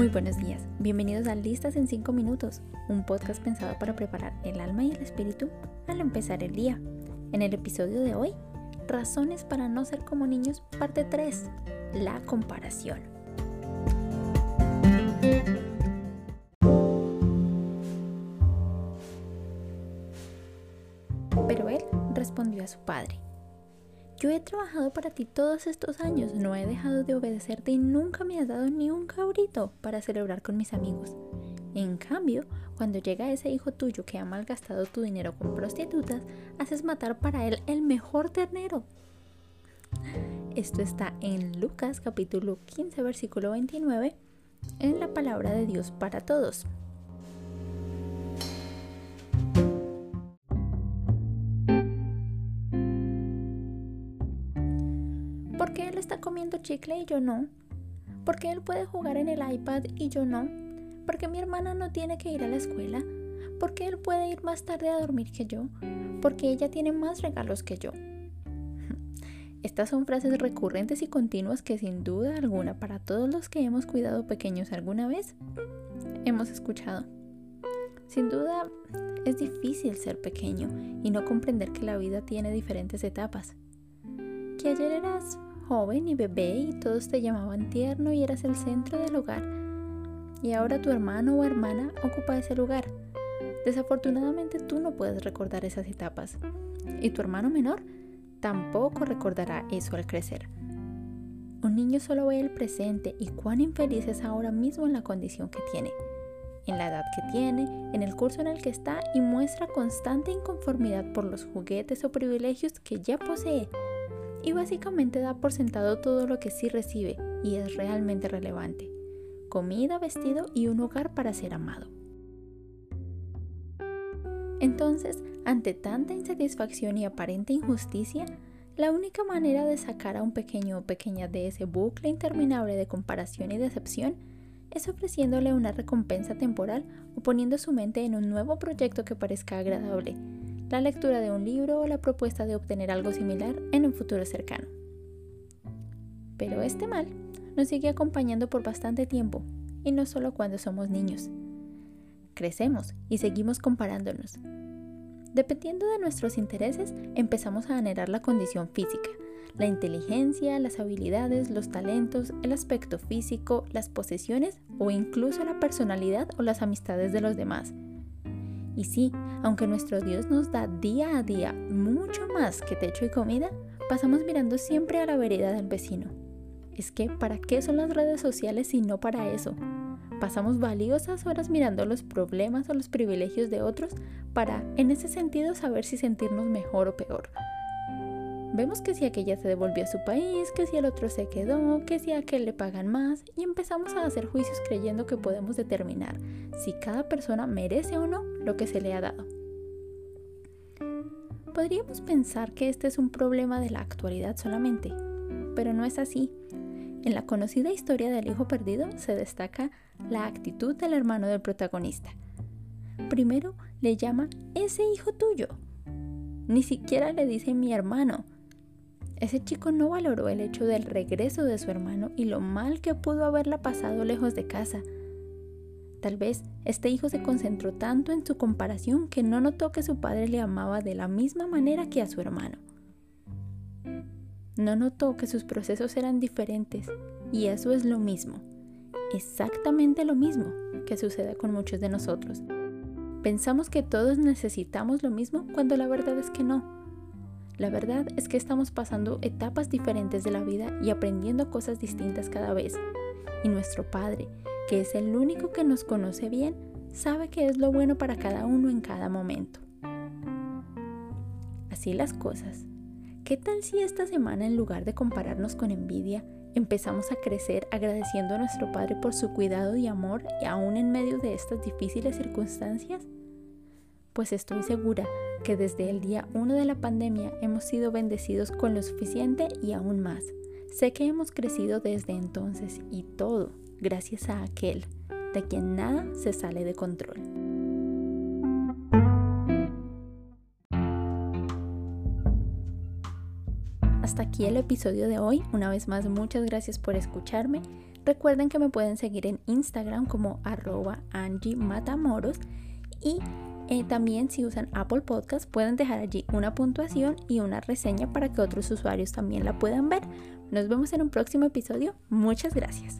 Muy buenos días, bienvenidos a Listas en 5 minutos, un podcast pensado para preparar el alma y el espíritu al empezar el día. En el episodio de hoy, Razones para no ser como niños, parte 3, la comparación. Pero él respondió a su padre, yo he trabajado para ti todos estos años, no he dejado de obedecerte y nunca me has dado ni un cabrito para celebrar con mis amigos. En cambio, cuando llega ese hijo tuyo que ha malgastado tu dinero con prostitutas, haces matar para él el mejor ternero. Esto está en Lucas capítulo 15 versículo 29 en la palabra de Dios para todos. Comiendo chicle y yo no? ¿Por qué él puede jugar en el iPad y yo no? ¿Por qué mi hermana no tiene que ir a la escuela? ¿Por qué él puede ir más tarde a dormir que yo? ¿Por qué ella tiene más regalos que yo? Estas son frases recurrentes y continuas que sin duda alguna para todos los que hemos cuidado pequeños alguna vez hemos escuchado. Sin duda es difícil ser pequeño y no comprender que la vida tiene diferentes etapas. Que ayer eras joven y bebé y todos te llamaban tierno y eras el centro del hogar. Y ahora tu hermano o hermana ocupa ese lugar. Desafortunadamente tú no puedes recordar esas etapas. Y tu hermano menor tampoco recordará eso al crecer. Un niño solo ve el presente y cuán infeliz es ahora mismo en la condición que tiene, en la edad que tiene, en el curso en el que está y muestra constante inconformidad por los juguetes o privilegios que ya posee y básicamente da por sentado todo lo que sí recibe y es realmente relevante. Comida, vestido y un hogar para ser amado. Entonces, ante tanta insatisfacción y aparente injusticia, la única manera de sacar a un pequeño o pequeña de ese bucle interminable de comparación y decepción es ofreciéndole una recompensa temporal o poniendo su mente en un nuevo proyecto que parezca agradable, la lectura de un libro o la propuesta de obtener algo similar en un futuro cercano. Pero este mal nos sigue acompañando por bastante tiempo, y no solo cuando somos niños. Crecemos y seguimos comparándonos. Dependiendo de nuestros intereses, empezamos a anhelar la condición física, la inteligencia, las habilidades, los talentos, el aspecto físico, las posesiones o incluso la personalidad o las amistades de los demás y sí, aunque nuestro Dios nos da día a día mucho más que techo y comida, pasamos mirando siempre a la vereda del vecino. Es que, ¿para qué son las redes sociales si no para eso? Pasamos valiosas horas mirando los problemas o los privilegios de otros para, en ese sentido, saber si sentirnos mejor o peor. Vemos que si aquella se devolvió a su país, que si el otro se quedó, que si a aquel le pagan más y empezamos a hacer juicios creyendo que podemos determinar si cada persona merece o no lo que se le ha dado. Podríamos pensar que este es un problema de la actualidad solamente, pero no es así. En la conocida historia del hijo perdido se destaca la actitud del hermano del protagonista. Primero le llama ese hijo tuyo. Ni siquiera le dice mi hermano, ese chico no valoró el hecho del regreso de su hermano y lo mal que pudo haberla pasado lejos de casa. Tal vez este hijo se concentró tanto en su comparación que no notó que su padre le amaba de la misma manera que a su hermano. No notó que sus procesos eran diferentes y eso es lo mismo, exactamente lo mismo que sucede con muchos de nosotros. Pensamos que todos necesitamos lo mismo cuando la verdad es que no. La verdad es que estamos pasando etapas diferentes de la vida y aprendiendo cosas distintas cada vez. Y nuestro Padre, que es el único que nos conoce bien, sabe que es lo bueno para cada uno en cada momento. Así las cosas. ¿Qué tal si esta semana en lugar de compararnos con envidia, empezamos a crecer agradeciendo a nuestro Padre por su cuidado y amor y aún en medio de estas difíciles circunstancias? Pues estoy segura que desde el día 1 de la pandemia hemos sido bendecidos con lo suficiente y aún más. Sé que hemos crecido desde entonces y todo gracias a aquel de quien nada se sale de control. Hasta aquí el episodio de hoy. Una vez más, muchas gracias por escucharme. Recuerden que me pueden seguir en Instagram como arroba Angie Matamoros y eh, también si usan Apple Podcast pueden dejar allí una puntuación y una reseña para que otros usuarios también la puedan ver. Nos vemos en un próximo episodio. Muchas gracias.